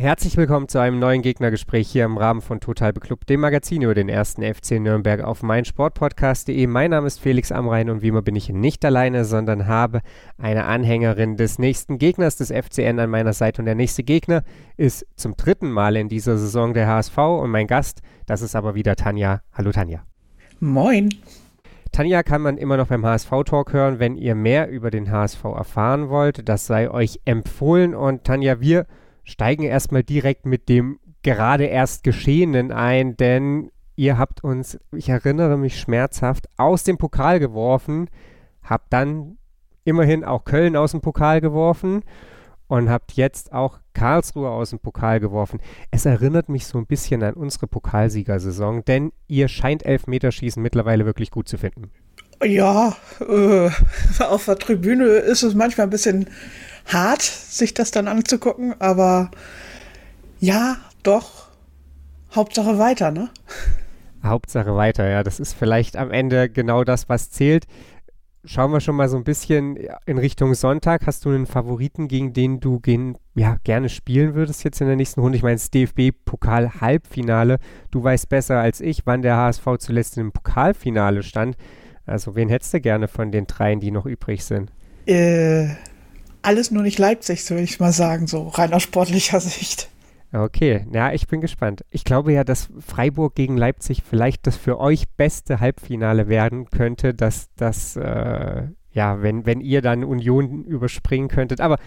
Herzlich willkommen zu einem neuen Gegnergespräch hier im Rahmen von Total Beklubbt, dem Magazin über den ersten FC Nürnberg auf meinsportpodcast.de. Mein Name ist Felix Amrein und wie immer bin ich nicht alleine, sondern habe eine Anhängerin des nächsten Gegners des FCN an meiner Seite. Und der nächste Gegner ist zum dritten Mal in dieser Saison der HSV und mein Gast, das ist aber wieder Tanja. Hallo Tanja. Moin. Tanja kann man immer noch beim HSV-Talk hören, wenn ihr mehr über den HSV erfahren wollt. Das sei euch empfohlen. Und Tanja, wir steigen erstmal direkt mit dem gerade erst Geschehenen ein, denn ihr habt uns, ich erinnere mich schmerzhaft, aus dem Pokal geworfen, habt dann immerhin auch Köln aus dem Pokal geworfen und habt jetzt auch Karlsruhe aus dem Pokal geworfen. Es erinnert mich so ein bisschen an unsere Pokalsiegersaison, denn ihr scheint Elfmeterschießen mittlerweile wirklich gut zu finden. Ja, äh, auf der Tribüne ist es manchmal ein bisschen hart, sich das dann anzugucken, aber ja, doch. Hauptsache weiter, ne? Hauptsache weiter, ja. Das ist vielleicht am Ende genau das, was zählt. Schauen wir schon mal so ein bisschen in Richtung Sonntag. Hast du einen Favoriten, gegen den du gehen, ja, gerne spielen würdest jetzt in der nächsten Runde? Ich meine, das DFB-Pokal-Halbfinale. Du weißt besser als ich, wann der HSV zuletzt im Pokalfinale stand. Also, wen hättest du gerne von den dreien, die noch übrig sind? Äh, alles nur nicht Leipzig, würde ich mal sagen, so rein aus sportlicher Sicht. Okay, ja, ich bin gespannt. Ich glaube ja, dass Freiburg gegen Leipzig vielleicht das für euch beste Halbfinale werden könnte, dass das, äh, ja, wenn, wenn ihr dann Union überspringen könntet. Aber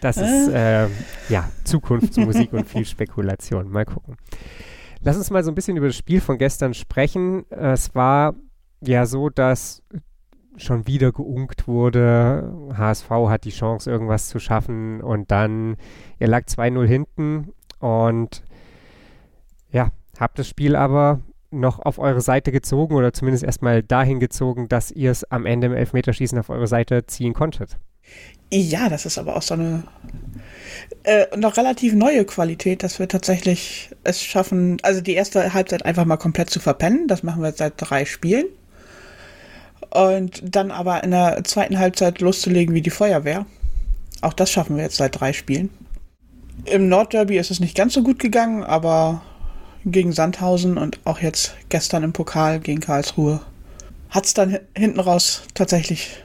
das äh. ist, äh, ja, Zukunftsmusik und viel Spekulation. Mal gucken. Lass uns mal so ein bisschen über das Spiel von gestern sprechen. Es war ja so, dass schon wieder geunkt wurde. HSV hat die Chance, irgendwas zu schaffen und dann, ihr lag 2-0 hinten und ja, habt das Spiel aber noch auf eure Seite gezogen oder zumindest erstmal dahin gezogen, dass ihr es am Ende im Elfmeterschießen auf eure Seite ziehen konntet. Ja, das ist aber auch so eine äh, noch relativ neue Qualität, dass wir tatsächlich es schaffen, also die erste Halbzeit einfach mal komplett zu verpennen. Das machen wir seit drei Spielen und dann aber in der zweiten Halbzeit loszulegen wie die Feuerwehr. Auch das schaffen wir jetzt seit drei Spielen. Im Nordderby ist es nicht ganz so gut gegangen, aber gegen Sandhausen und auch jetzt gestern im Pokal gegen Karlsruhe hat es dann hinten raus tatsächlich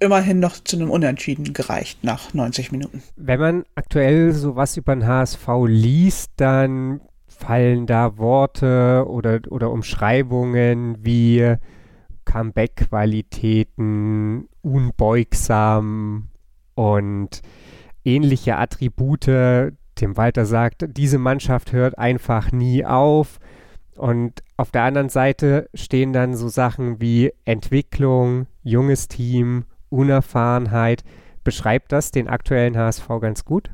immerhin noch zu einem Unentschieden gereicht nach 90 Minuten. Wenn man aktuell sowas über den HSV liest, dann fallen da Worte oder, oder Umschreibungen wie Comeback-Qualitäten, unbeugsam und ähnliche Attribute. Dem Walter sagt, diese Mannschaft hört einfach nie auf. Und auf der anderen Seite stehen dann so Sachen wie Entwicklung, junges Team, Unerfahrenheit. Beschreibt das den aktuellen HSV ganz gut?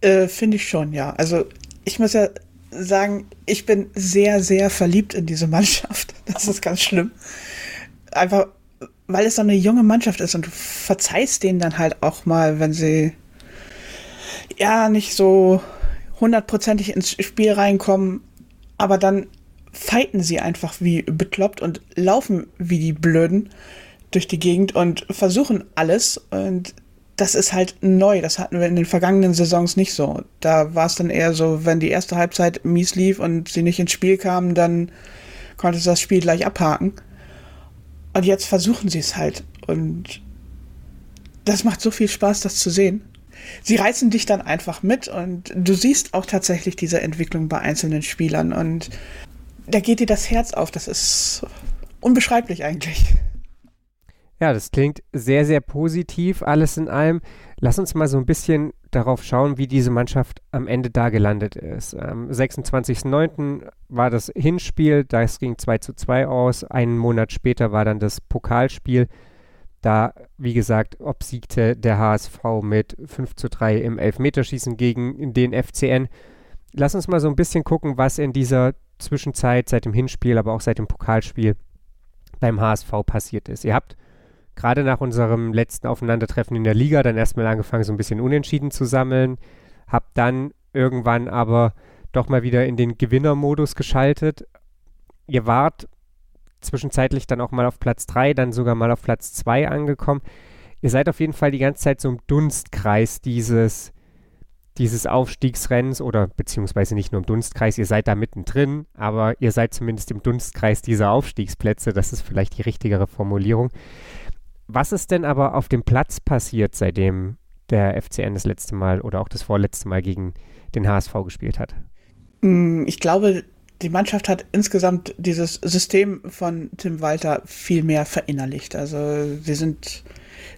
Äh, Finde ich schon, ja. Also ich muss ja sagen, ich bin sehr, sehr verliebt in diese Mannschaft. Das ist ganz schlimm einfach, weil es so eine junge Mannschaft ist und du verzeihst denen dann halt auch mal, wenn sie ja nicht so hundertprozentig ins Spiel reinkommen, aber dann fighten sie einfach wie bekloppt und laufen wie die Blöden durch die Gegend und versuchen alles und das ist halt neu. Das hatten wir in den vergangenen Saisons nicht so. Da war es dann eher so, wenn die erste Halbzeit mies lief und sie nicht ins Spiel kamen, dann konnte das Spiel gleich abhaken. Und jetzt versuchen sie es halt. Und das macht so viel Spaß, das zu sehen. Sie reißen dich dann einfach mit und du siehst auch tatsächlich diese Entwicklung bei einzelnen Spielern und da geht dir das Herz auf. Das ist unbeschreiblich eigentlich. Ja, das klingt sehr, sehr positiv, alles in allem. Lass uns mal so ein bisschen darauf schauen, wie diese Mannschaft am Ende da gelandet ist. Am 26.09. war das Hinspiel, das ging 2 zu 2 aus. Einen Monat später war dann das Pokalspiel. Da, wie gesagt, obsiegte der HSV mit 5 zu 3 im Elfmeterschießen gegen den FCN. Lass uns mal so ein bisschen gucken, was in dieser Zwischenzeit seit dem Hinspiel, aber auch seit dem Pokalspiel beim HSV passiert ist. Ihr habt gerade nach unserem letzten Aufeinandertreffen in der Liga dann erstmal angefangen, so ein bisschen unentschieden zu sammeln. Hab dann irgendwann aber doch mal wieder in den Gewinnermodus geschaltet. Ihr wart zwischenzeitlich dann auch mal auf Platz 3, dann sogar mal auf Platz 2 angekommen. Ihr seid auf jeden Fall die ganze Zeit so im Dunstkreis dieses, dieses Aufstiegsrennens oder beziehungsweise nicht nur im Dunstkreis, ihr seid da mittendrin, aber ihr seid zumindest im Dunstkreis dieser Aufstiegsplätze. Das ist vielleicht die richtigere Formulierung. Was ist denn aber auf dem Platz passiert, seitdem der FCN das letzte Mal oder auch das vorletzte Mal gegen den HSV gespielt hat? Mm, ich glaube, die Mannschaft hat insgesamt dieses System von Tim Walter viel mehr verinnerlicht. Also sie sind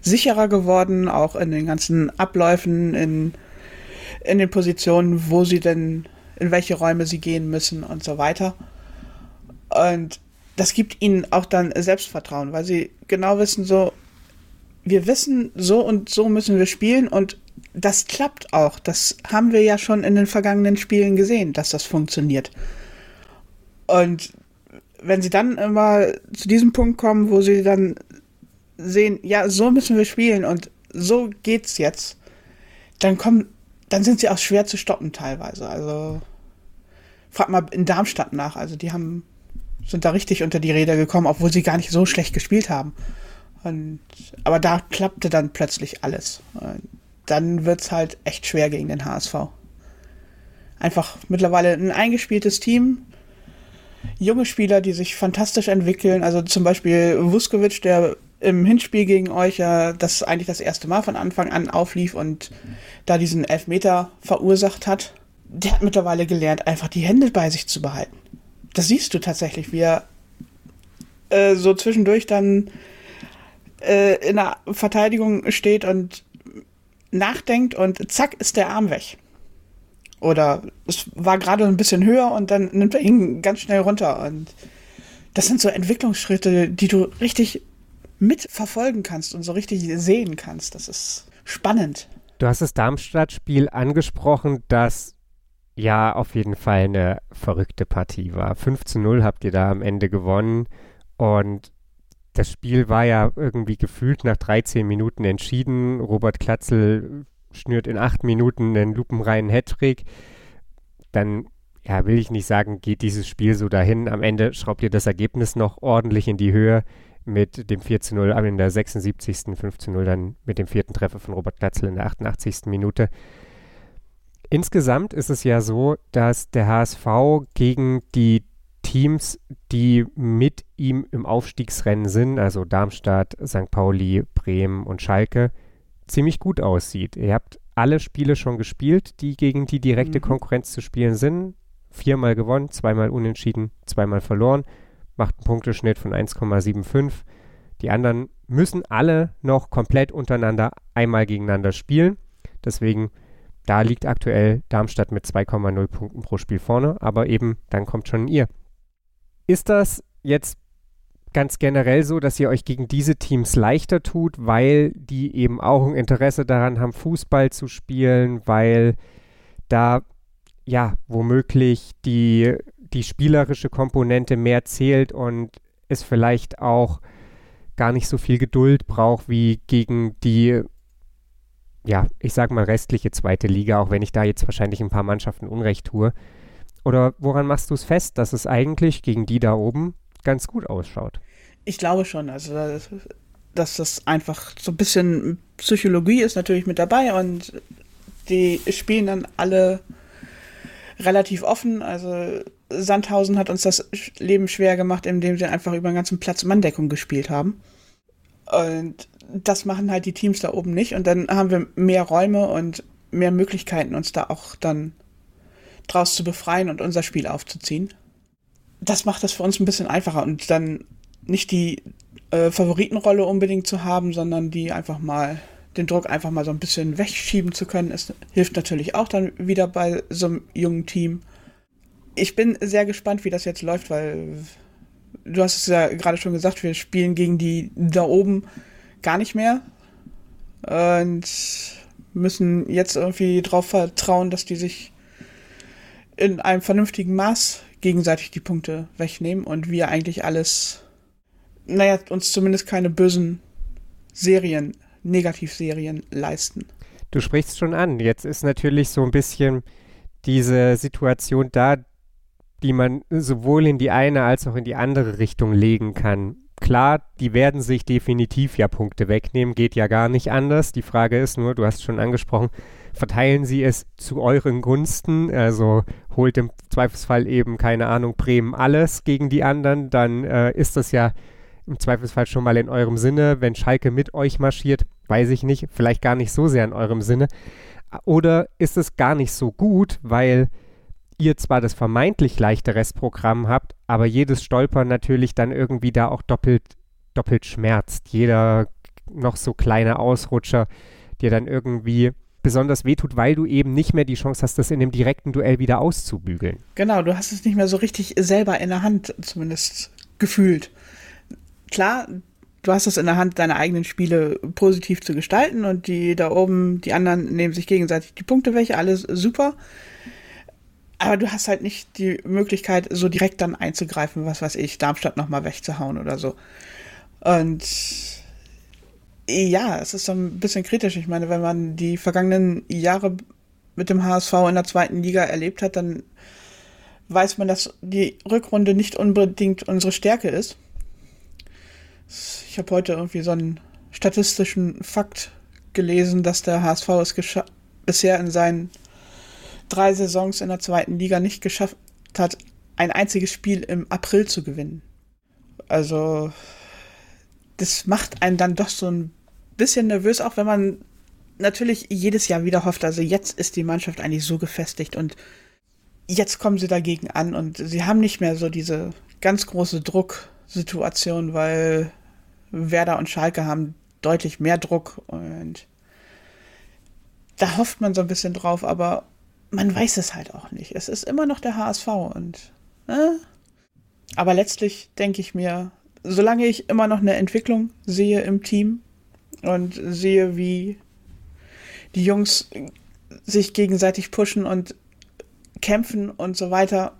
sicherer geworden, auch in den ganzen Abläufen, in, in den Positionen, wo sie denn, in welche Räume sie gehen müssen und so weiter. Und das gibt ihnen auch dann Selbstvertrauen, weil sie genau wissen, so, wir wissen, so und so müssen wir spielen und das klappt auch. Das haben wir ja schon in den vergangenen Spielen gesehen, dass das funktioniert. Und wenn sie dann immer zu diesem Punkt kommen, wo sie dann sehen, ja, so müssen wir spielen und so geht's jetzt, dann kommen, dann sind sie auch schwer zu stoppen teilweise. Also frag mal in Darmstadt nach. Also die haben sind da richtig unter die Räder gekommen, obwohl sie gar nicht so schlecht gespielt haben. Und, aber da klappte dann plötzlich alles. Dann wird's halt echt schwer gegen den HSV. Einfach mittlerweile ein eingespieltes Team, junge Spieler, die sich fantastisch entwickeln. Also zum Beispiel Vuskovic, der im Hinspiel gegen euch ja das eigentlich das erste Mal von Anfang an auflief und da diesen Elfmeter verursacht hat. Der hat mittlerweile gelernt, einfach die Hände bei sich zu behalten. Das siehst du tatsächlich, wie er äh, so zwischendurch dann äh, in der Verteidigung steht und nachdenkt und zack ist der Arm weg. Oder es war gerade ein bisschen höher und dann nimmt er ihn ganz schnell runter. Und das sind so Entwicklungsschritte, die du richtig mitverfolgen kannst und so richtig sehen kannst. Das ist spannend. Du hast das Darmstadt-Spiel angesprochen, das ja auf jeden Fall eine verrückte Partie war. 5 zu 0 habt ihr da am Ende gewonnen und das Spiel war ja irgendwie gefühlt nach 13 Minuten entschieden. Robert Klatzel schnürt in acht Minuten einen lupenreinen Hattrick, dann, ja, will ich nicht sagen, geht dieses Spiel so dahin. Am Ende schraubt ihr das Ergebnis noch ordentlich in die Höhe mit dem 4 zu 0, aber in der 76. 5 zu 0 dann mit dem vierten Treffer von Robert Glatzel in der 88. Minute. Insgesamt ist es ja so, dass der HSV gegen die Teams, die mit ihm im Aufstiegsrennen sind, also Darmstadt, St. Pauli, Bremen und Schalke, ziemlich gut aussieht. Ihr habt alle Spiele schon gespielt, die gegen die direkte mhm. Konkurrenz zu spielen sind. Viermal gewonnen, zweimal unentschieden, zweimal verloren. Macht einen Punkteschnitt von 1,75. Die anderen müssen alle noch komplett untereinander einmal gegeneinander spielen. Deswegen, da liegt aktuell Darmstadt mit 2,0 Punkten pro Spiel vorne. Aber eben, dann kommt schon ihr. Ist das jetzt ganz generell so, dass ihr euch gegen diese Teams leichter tut, weil die eben auch ein Interesse daran haben, Fußball zu spielen, weil da ja womöglich die, die spielerische Komponente mehr zählt und es vielleicht auch gar nicht so viel Geduld braucht wie gegen die, ja, ich sag mal restliche zweite Liga, auch wenn ich da jetzt wahrscheinlich ein paar Mannschaften Unrecht tue. Oder woran machst du es fest, dass es eigentlich gegen die da oben ganz gut ausschaut. Ich glaube schon, also dass das einfach so ein bisschen Psychologie ist natürlich mit dabei und die spielen dann alle relativ offen. Also Sandhausen hat uns das Leben schwer gemacht, indem sie einfach über den ganzen Platz Manndeckung gespielt haben. Und das machen halt die Teams da oben nicht. Und dann haben wir mehr Räume und mehr Möglichkeiten, uns da auch dann draus zu befreien und unser Spiel aufzuziehen das macht das für uns ein bisschen einfacher und dann nicht die äh, Favoritenrolle unbedingt zu haben, sondern die einfach mal den Druck einfach mal so ein bisschen wegschieben zu können, es hilft natürlich auch dann wieder bei so einem jungen Team. Ich bin sehr gespannt, wie das jetzt läuft, weil du hast es ja gerade schon gesagt, wir spielen gegen die da oben gar nicht mehr und müssen jetzt irgendwie darauf vertrauen, dass die sich in einem vernünftigen Maß gegenseitig die Punkte wegnehmen und wir eigentlich alles, naja, uns zumindest keine bösen Serien, Negativserien leisten. Du sprichst schon an. Jetzt ist natürlich so ein bisschen diese Situation da, die man sowohl in die eine als auch in die andere Richtung legen kann. Klar, die werden sich definitiv ja Punkte wegnehmen, geht ja gar nicht anders. Die Frage ist nur, du hast schon angesprochen, verteilen sie es zu euren Gunsten, also holt im Zweifelsfall eben, keine Ahnung, Bremen alles gegen die anderen, dann äh, ist das ja im Zweifelsfall schon mal in eurem Sinne. Wenn Schalke mit euch marschiert, weiß ich nicht, vielleicht gar nicht so sehr in eurem Sinne. Oder ist es gar nicht so gut, weil ihr zwar das vermeintlich leichte Restprogramm habt, aber jedes Stolpern natürlich dann irgendwie da auch doppelt, doppelt schmerzt. Jeder noch so kleine Ausrutscher dir dann irgendwie besonders wehtut, weil du eben nicht mehr die Chance hast, das in dem direkten Duell wieder auszubügeln. Genau, du hast es nicht mehr so richtig selber in der Hand, zumindest gefühlt. Klar, du hast es in der Hand, deine eigenen Spiele positiv zu gestalten und die da oben, die anderen nehmen sich gegenseitig die Punkte weg, alles super. Aber du hast halt nicht die Möglichkeit, so direkt dann einzugreifen, was weiß ich, Darmstadt nochmal wegzuhauen oder so. Und ja, es ist so ein bisschen kritisch. Ich meine, wenn man die vergangenen Jahre mit dem HSV in der zweiten Liga erlebt hat, dann weiß man, dass die Rückrunde nicht unbedingt unsere Stärke ist. Ich habe heute irgendwie so einen statistischen Fakt gelesen, dass der HSV es bisher in seinen drei Saisons in der zweiten Liga nicht geschafft hat, ein einziges Spiel im April zu gewinnen. Also, das macht einen dann doch so ein bisschen nervös, auch wenn man natürlich jedes Jahr wieder hofft, also jetzt ist die Mannschaft eigentlich so gefestigt und jetzt kommen sie dagegen an und sie haben nicht mehr so diese ganz große Drucksituation, weil Werder und Schalke haben deutlich mehr Druck und da hofft man so ein bisschen drauf, aber man weiß es halt auch nicht. Es ist immer noch der HSV und. Äh? Aber letztlich denke ich mir, solange ich immer noch eine Entwicklung sehe im Team und sehe, wie die Jungs sich gegenseitig pushen und kämpfen und so weiter,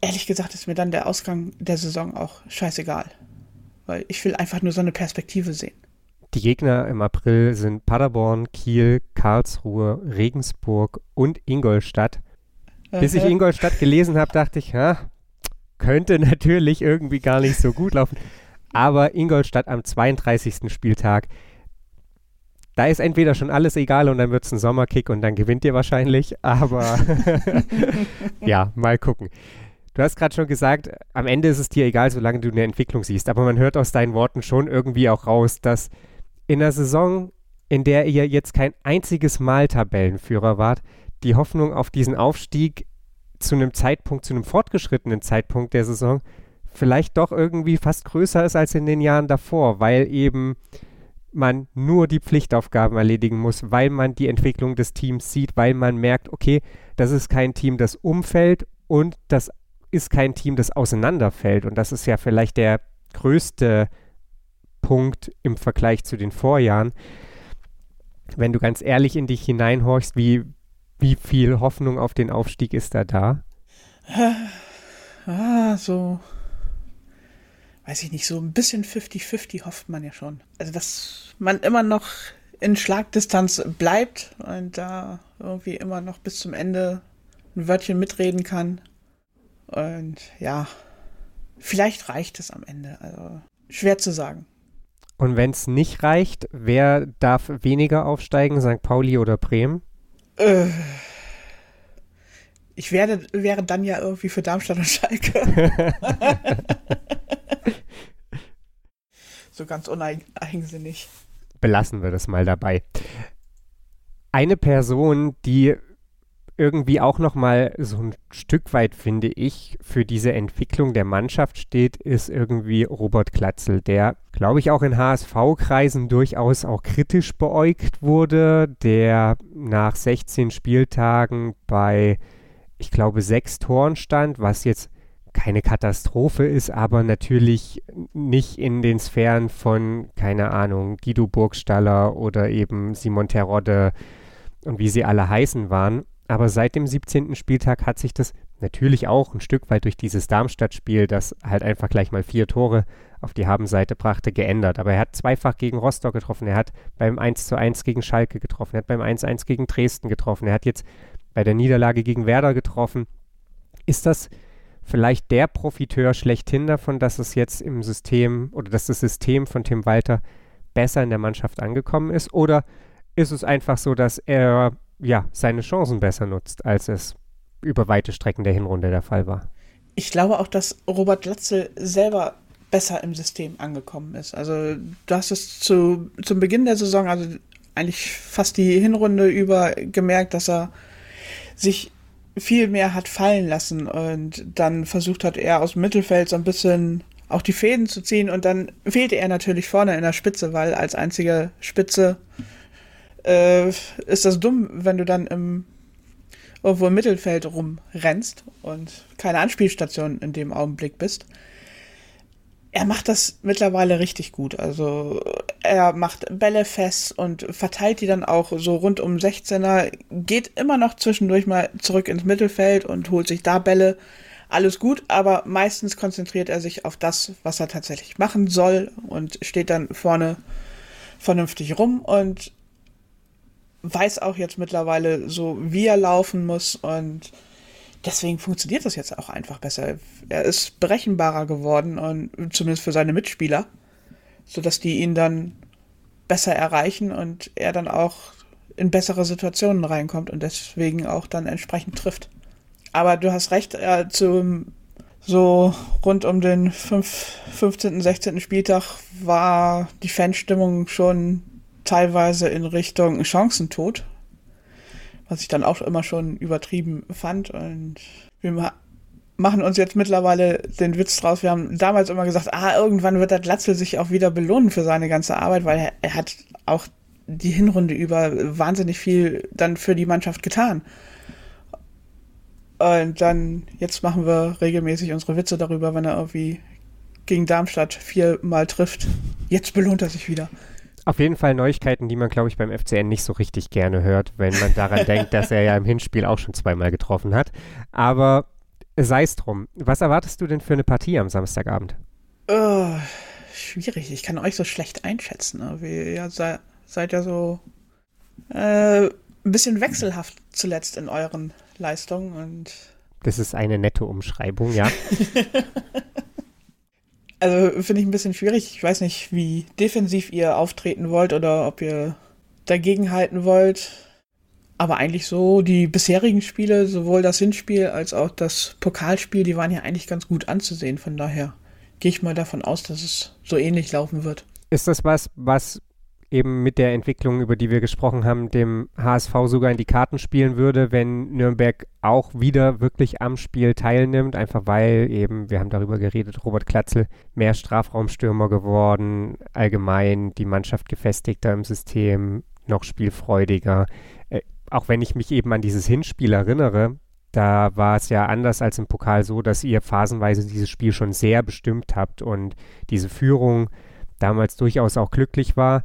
ehrlich gesagt ist mir dann der Ausgang der Saison auch scheißegal. Weil ich will einfach nur so eine Perspektive sehen. Die Gegner im April sind Paderborn, Kiel, Karlsruhe, Regensburg und Ingolstadt. Bis ich Ingolstadt gelesen habe, dachte ich, ja, könnte natürlich irgendwie gar nicht so gut laufen. Aber Ingolstadt am 32. Spieltag, da ist entweder schon alles egal und dann wird es ein Sommerkick und dann gewinnt ihr wahrscheinlich. Aber ja, mal gucken. Du hast gerade schon gesagt, am Ende ist es dir egal, solange du eine Entwicklung siehst. Aber man hört aus deinen Worten schon irgendwie auch raus, dass in einer Saison, in der ihr jetzt kein einziges Mal Tabellenführer wart, die Hoffnung auf diesen Aufstieg zu einem Zeitpunkt, zu einem fortgeschrittenen Zeitpunkt der Saison vielleicht doch irgendwie fast größer ist als in den Jahren davor, weil eben man nur die Pflichtaufgaben erledigen muss, weil man die Entwicklung des Teams sieht, weil man merkt, okay, das ist kein Team, das umfällt und das ist kein Team, das auseinanderfällt. Und das ist ja vielleicht der größte Punkt im Vergleich zu den Vorjahren. Wenn du ganz ehrlich in dich hineinhorchst, wie, wie viel Hoffnung auf den Aufstieg ist da da? Ah, so, weiß ich nicht, so ein bisschen 50-50 hofft man ja schon. Also, dass man immer noch in Schlagdistanz bleibt und da irgendwie immer noch bis zum Ende ein Wörtchen mitreden kann. Und ja, vielleicht reicht es am Ende. Also schwer zu sagen. Und wenn es nicht reicht, wer darf weniger aufsteigen, St. Pauli oder Bremen? Äh, ich werde, wäre dann ja irgendwie für Darmstadt und Schalke. so ganz uneigensinnig. Belassen wir das mal dabei. Eine Person, die irgendwie auch noch mal so ein Stück weit, finde ich, für diese Entwicklung der Mannschaft steht, ist irgendwie Robert Klatzel, der, glaube ich, auch in HSV-Kreisen durchaus auch kritisch beäugt wurde, der nach 16 Spieltagen bei, ich glaube, sechs Toren stand, was jetzt keine Katastrophe ist, aber natürlich nicht in den Sphären von, keine Ahnung, Guido Burgstaller oder eben Simon Terodde und wie sie alle heißen waren. Aber seit dem 17. Spieltag hat sich das natürlich auch ein Stück weit durch dieses Darmstadt-Spiel, das halt einfach gleich mal vier Tore auf die Habenseite brachte, geändert. Aber er hat zweifach gegen Rostock getroffen, er hat beim 1 zu 1 gegen Schalke getroffen, er hat beim 1 1 gegen Dresden getroffen, er hat jetzt bei der Niederlage gegen Werder getroffen. Ist das vielleicht der Profiteur schlechthin davon, dass es jetzt im System oder dass das System von Tim Walter besser in der Mannschaft angekommen ist? Oder ist es einfach so, dass er ja seine Chancen besser nutzt, als es über weite Strecken der Hinrunde der Fall war? Ich glaube auch, dass Robert Latzel selber besser im System angekommen ist. Also du hast es zu, zum Beginn der Saison, also eigentlich fast die Hinrunde über gemerkt, dass er sich viel mehr hat fallen lassen und dann versucht hat, er aus dem Mittelfeld so ein bisschen auch die Fäden zu ziehen und dann fehlte er natürlich vorne in der Spitze, weil als einzige Spitze äh, ist das dumm, wenn du dann im irgendwo im Mittelfeld rumrennst und keine Anspielstation in dem Augenblick bist er macht das mittlerweile richtig gut. Also er macht Bälle fest und verteilt die dann auch so rund um 16er, geht immer noch zwischendurch mal zurück ins Mittelfeld und holt sich da Bälle. Alles gut, aber meistens konzentriert er sich auf das, was er tatsächlich machen soll und steht dann vorne vernünftig rum und weiß auch jetzt mittlerweile so, wie er laufen muss und deswegen funktioniert das jetzt auch einfach besser. Er ist berechenbarer geworden und zumindest für seine Mitspieler, sodass die ihn dann besser erreichen und er dann auch in bessere Situationen reinkommt und deswegen auch dann entsprechend trifft. Aber du hast recht, äh, zum so rund um den 5, 15., 16. Spieltag war die Fanstimmung schon teilweise in Richtung Chancentod was ich dann auch immer schon übertrieben fand. Und wir machen uns jetzt mittlerweile den Witz draus. Wir haben damals immer gesagt, ah, irgendwann wird der Glatzel sich auch wieder belohnen für seine ganze Arbeit, weil er, er hat auch die Hinrunde über wahnsinnig viel dann für die Mannschaft getan. Und dann, jetzt machen wir regelmäßig unsere Witze darüber, wenn er irgendwie gegen Darmstadt viermal trifft. Jetzt belohnt er sich wieder. Auf jeden Fall Neuigkeiten, die man, glaube ich, beim FCN nicht so richtig gerne hört, wenn man daran denkt, dass er ja im Hinspiel auch schon zweimal getroffen hat. Aber sei es drum. Was erwartest du denn für eine Partie am Samstagabend? Oh, schwierig. Ich kann euch so schlecht einschätzen. Ne? Ihr sei, seid ja so äh, ein bisschen wechselhaft zuletzt in euren Leistungen und das ist eine nette Umschreibung, ja. Also finde ich ein bisschen schwierig. Ich weiß nicht, wie defensiv ihr auftreten wollt oder ob ihr dagegen halten wollt. Aber eigentlich so, die bisherigen Spiele, sowohl das Hinspiel als auch das Pokalspiel, die waren ja eigentlich ganz gut anzusehen. Von daher gehe ich mal davon aus, dass es so ähnlich laufen wird. Ist das was, was eben mit der Entwicklung, über die wir gesprochen haben, dem HSV sogar in die Karten spielen würde, wenn Nürnberg auch wieder wirklich am Spiel teilnimmt, einfach weil eben, wir haben darüber geredet, Robert Klatzel mehr Strafraumstürmer geworden, allgemein die Mannschaft gefestigter im System, noch spielfreudiger. Äh, auch wenn ich mich eben an dieses Hinspiel erinnere, da war es ja anders als im Pokal so, dass ihr phasenweise dieses Spiel schon sehr bestimmt habt und diese Führung damals durchaus auch glücklich war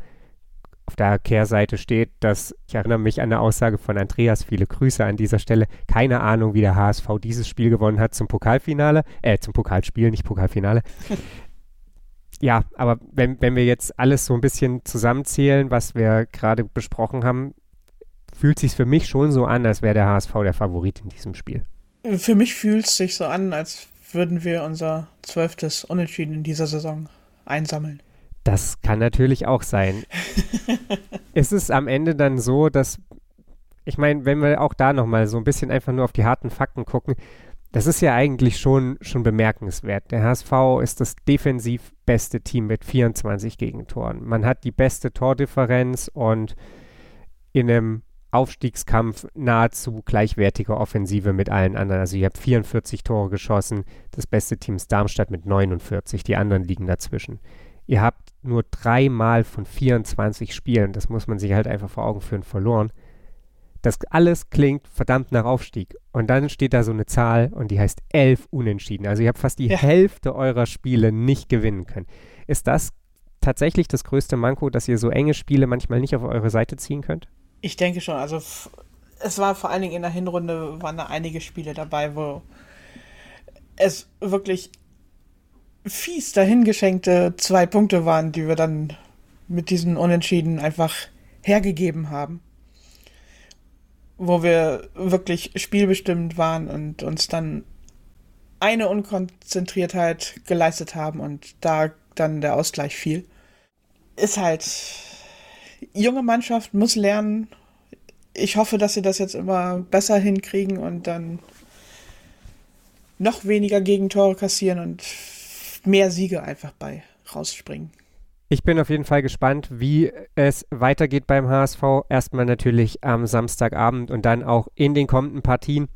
auf der Kehrseite steht, dass ich erinnere mich an eine Aussage von Andreas, viele Grüße an dieser Stelle, keine Ahnung, wie der HSV dieses Spiel gewonnen hat zum Pokalfinale, äh, zum Pokalspiel, nicht Pokalfinale. ja, aber wenn, wenn wir jetzt alles so ein bisschen zusammenzählen, was wir gerade besprochen haben, fühlt sich für mich schon so an, als wäre der HSV der Favorit in diesem Spiel. Für mich fühlt es sich so an, als würden wir unser zwölftes Unentschieden in dieser Saison einsammeln. Das kann natürlich auch sein. ist es am Ende dann so, dass, ich meine, wenn wir auch da nochmal so ein bisschen einfach nur auf die harten Fakten gucken, das ist ja eigentlich schon, schon bemerkenswert. Der HSV ist das defensiv beste Team mit 24 Gegentoren. Man hat die beste Tordifferenz und in einem Aufstiegskampf nahezu gleichwertige Offensive mit allen anderen. Also ihr habt 44 Tore geschossen, das beste Team ist Darmstadt mit 49, die anderen liegen dazwischen. Ihr habt nur dreimal von 24 Spielen, das muss man sich halt einfach vor Augen führen, verloren. Das alles klingt verdammt nach Aufstieg. Und dann steht da so eine Zahl und die heißt elf Unentschieden. Also ihr habt fast die ja. Hälfte eurer Spiele nicht gewinnen können. Ist das tatsächlich das größte Manko, dass ihr so enge Spiele manchmal nicht auf eure Seite ziehen könnt? Ich denke schon. Also es war vor allen Dingen in der Hinrunde waren da einige Spiele dabei, wo es wirklich fies dahingeschenkte zwei Punkte waren, die wir dann mit diesen Unentschieden einfach hergegeben haben. wo wir wirklich spielbestimmt waren und uns dann eine Unkonzentriertheit geleistet haben und da dann der Ausgleich fiel. Ist halt, junge Mannschaft muss lernen. Ich hoffe, dass sie das jetzt immer besser hinkriegen und dann noch weniger Gegentore kassieren und mehr Siege einfach bei rausspringen. Ich bin auf jeden Fall gespannt, wie es weitergeht beim HSV. Erstmal natürlich am Samstagabend und dann auch in den kommenden Partien.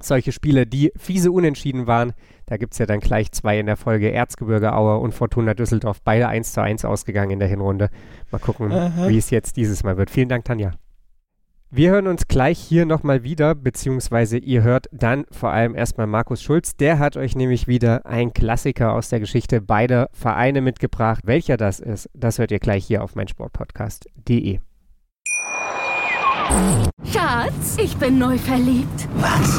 Solche Spiele, die fiese Unentschieden waren. Da gibt es ja dann gleich zwei in der Folge. Erzgebirge Aue und Fortuna Düsseldorf. Beide 1 zu 1 ausgegangen in der Hinrunde. Mal gucken, wie es jetzt dieses Mal wird. Vielen Dank, Tanja. Wir hören uns gleich hier nochmal wieder, beziehungsweise ihr hört dann vor allem erstmal Markus Schulz. Der hat euch nämlich wieder ein Klassiker aus der Geschichte beider Vereine mitgebracht. Welcher das ist, das hört ihr gleich hier auf meinsportpodcast.de. Schatz, ich bin neu verliebt. Was?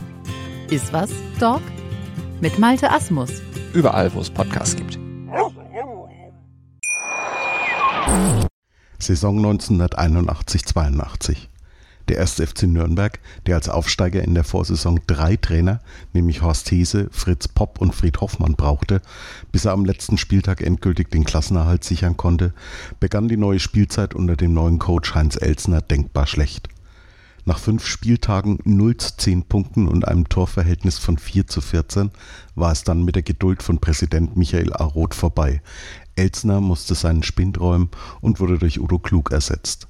Ist was, Dog? Mit Malte Asmus. Überall, wo es Podcasts gibt. Saison 1981-82. Der erste FC Nürnberg, der als Aufsteiger in der Vorsaison drei Trainer, nämlich Horst Hese, Fritz Popp und Fried Hoffmann brauchte, bis er am letzten Spieltag endgültig den Klassenerhalt sichern konnte, begann die neue Spielzeit unter dem neuen Coach Heinz Elsner denkbar schlecht. Nach fünf Spieltagen 0 zu 10 Punkten und einem Torverhältnis von 4 zu 14 war es dann mit der Geduld von Präsident Michael A. Roth vorbei. Elsner musste seinen Spind räumen und wurde durch Udo Klug ersetzt.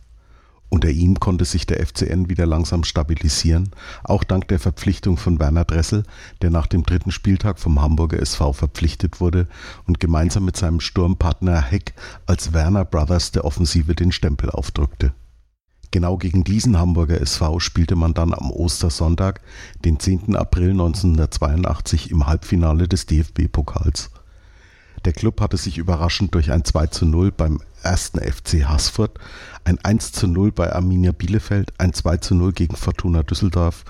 Unter ihm konnte sich der FCN wieder langsam stabilisieren, auch dank der Verpflichtung von Werner Dressel, der nach dem dritten Spieltag vom Hamburger SV verpflichtet wurde und gemeinsam mit seinem Sturmpartner Heck als Werner Brothers der Offensive den Stempel aufdrückte. Genau gegen diesen Hamburger SV spielte man dann am Ostersonntag, den 10. April 1982 im Halbfinale des DFB-Pokals. Der Klub hatte sich überraschend durch ein 2 zu 0 beim ersten FC Haßfurt, ein 1 zu 0 bei Arminia Bielefeld, ein 2 zu 0 gegen Fortuna Düsseldorf,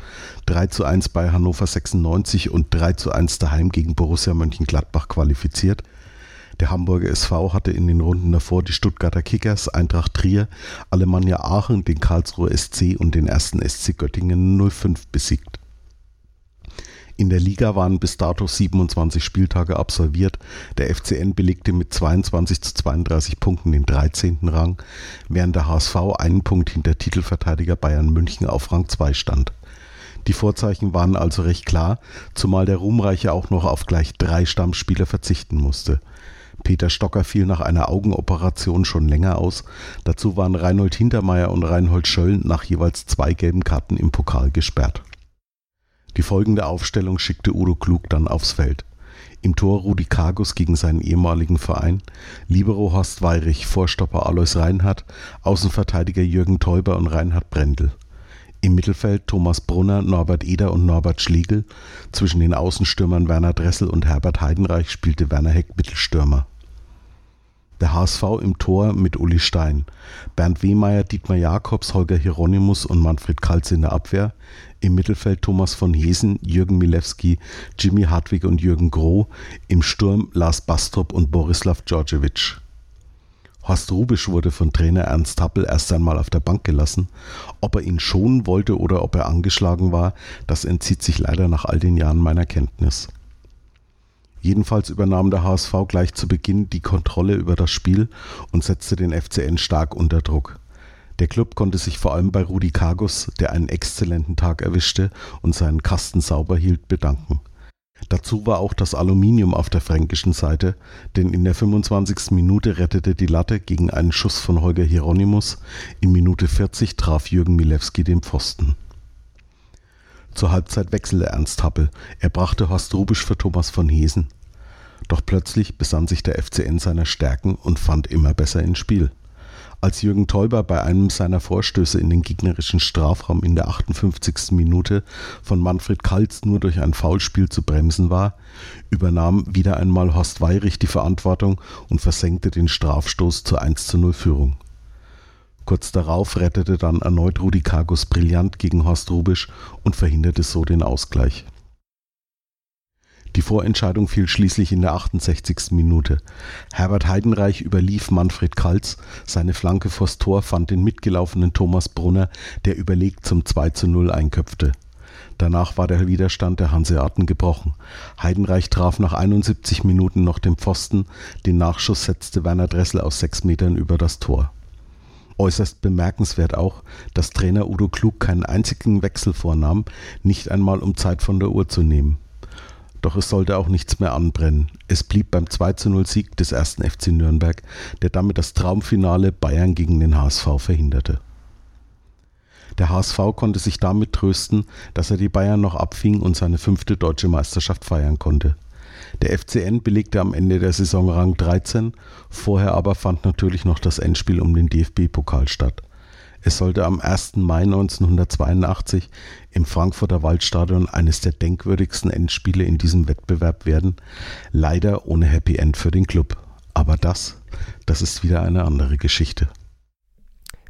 3 zu 1 bei Hannover 96 und 3 zu 1 daheim gegen Borussia Mönchengladbach qualifiziert – der Hamburger SV hatte in den Runden davor die Stuttgarter Kickers, Eintracht Trier, Alemannia Aachen, den Karlsruher SC und den ersten SC Göttingen 05 besiegt. In der Liga waren bis dato 27 Spieltage absolviert. Der FCN belegte mit 22 zu 32 Punkten den 13. Rang, während der HSV einen Punkt hinter Titelverteidiger Bayern München auf Rang 2 stand. Die Vorzeichen waren also recht klar, zumal der Ruhmreiche auch noch auf gleich drei Stammspieler verzichten musste. Peter Stocker fiel nach einer Augenoperation schon länger aus. Dazu waren Reinhold Hintermeier und Reinhold Schöll nach jeweils zwei gelben Karten im Pokal gesperrt. Die folgende Aufstellung schickte Udo Klug dann aufs Feld. Im Tor Rudi Kargus gegen seinen ehemaligen Verein, Libero Horst Weirich, Vorstopper Alois Reinhardt, Außenverteidiger Jürgen Teuber und Reinhard Brendel. Im Mittelfeld Thomas Brunner, Norbert Eder und Norbert Schlegel. Zwischen den Außenstürmern Werner Dressel und Herbert Heidenreich spielte Werner Heck Mittelstürmer. Der HSV im Tor mit Uli Stein. Bernd Wehmeier, Dietmar Jakobs, Holger Hieronymus und Manfred Kalz in der Abwehr. Im Mittelfeld Thomas von Hesen, Jürgen Milewski, Jimmy Hartwig und Jürgen Groh. Im Sturm Lars Bastrop und Borislav Djordjevic. Horst Rubisch wurde von Trainer Ernst Happel erst einmal auf der Bank gelassen. Ob er ihn schonen wollte oder ob er angeschlagen war, das entzieht sich leider nach all den Jahren meiner Kenntnis. Jedenfalls übernahm der HSV gleich zu Beginn die Kontrolle über das Spiel und setzte den FCN stark unter Druck. Der Club konnte sich vor allem bei Rudi Kargus, der einen exzellenten Tag erwischte und seinen Kasten sauber hielt, bedanken. Dazu war auch das Aluminium auf der fränkischen Seite, denn in der 25. Minute rettete die Latte gegen einen Schuss von Holger Hieronymus, in Minute 40 traf Jürgen Milewski den Pfosten. Zur Halbzeit wechselte Ernst Happel, er brachte Horst Rubisch für Thomas von Hesen. Doch plötzlich besann sich der FCN seiner Stärken und fand immer besser ins Spiel. Als Jürgen Teuber bei einem seiner Vorstöße in den gegnerischen Strafraum in der 58. Minute von Manfred Kaltz nur durch ein Foulspiel zu bremsen war, übernahm wieder einmal Horst Weirich die Verantwortung und versenkte den Strafstoß zur 1 zu 0 Führung. Kurz darauf rettete dann erneut Rudi Kargus brillant gegen Horst Rubisch und verhinderte so den Ausgleich. Die Vorentscheidung fiel schließlich in der 68. Minute. Herbert Heidenreich überlief Manfred Kaltz, seine Flanke vors Tor fand den mitgelaufenen Thomas Brunner, der überlegt zum 2 zu 0 einköpfte. Danach war der Widerstand der Hanseaten gebrochen. Heidenreich traf nach 71 Minuten noch den Pfosten, den Nachschuss setzte Werner Dressel aus sechs Metern über das Tor. Äußerst bemerkenswert auch, dass Trainer Udo Klug keinen einzigen Wechsel vornahm, nicht einmal um Zeit von der Uhr zu nehmen. Doch es sollte auch nichts mehr anbrennen. Es blieb beim 2-0 Sieg des ersten FC Nürnberg, der damit das Traumfinale Bayern gegen den HSV verhinderte. Der HSV konnte sich damit trösten, dass er die Bayern noch abfing und seine fünfte deutsche Meisterschaft feiern konnte. Der FCN belegte am Ende der Saison Rang 13, vorher aber fand natürlich noch das Endspiel um den DFB-Pokal statt. Es sollte am 1. Mai 1982 im Frankfurter Waldstadion eines der denkwürdigsten Endspiele in diesem Wettbewerb werden, leider ohne Happy End für den Club. Aber das, das ist wieder eine andere Geschichte.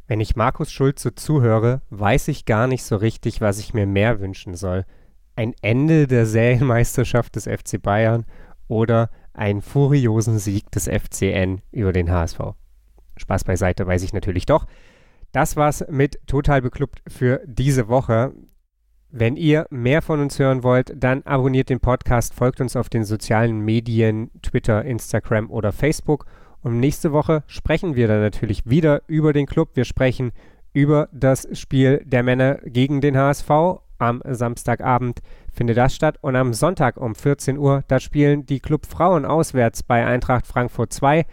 Wenn ich Markus Schulze zuhöre, weiß ich gar nicht so richtig, was ich mir mehr wünschen soll. Ein Ende der Serienmeisterschaft des FC Bayern oder einen furiosen Sieg des FCN über den HSV. Spaß beiseite, weiß ich natürlich doch. Das war's mit Total Beklubbt für diese Woche. Wenn ihr mehr von uns hören wollt, dann abonniert den Podcast, folgt uns auf den sozialen Medien, Twitter, Instagram oder Facebook. Und nächste Woche sprechen wir dann natürlich wieder über den Club. Wir sprechen über das Spiel der Männer gegen den HSV. Am Samstagabend findet das statt. Und am Sonntag um 14 Uhr, da spielen die Club Frauen auswärts bei Eintracht Frankfurt 2.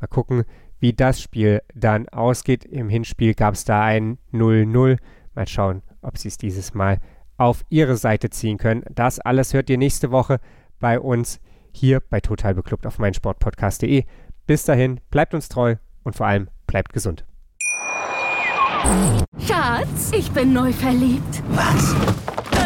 Mal gucken, wie das Spiel dann ausgeht. Im Hinspiel gab es da ein 0-0. Mal schauen, ob sie es dieses Mal auf ihre Seite ziehen können. Das alles hört ihr nächste Woche bei uns hier bei Total Beklubbt auf meinsportpodcast.de. Bis dahin, bleibt uns treu und vor allem bleibt gesund. Schatz, ich bin neu verliebt. Was?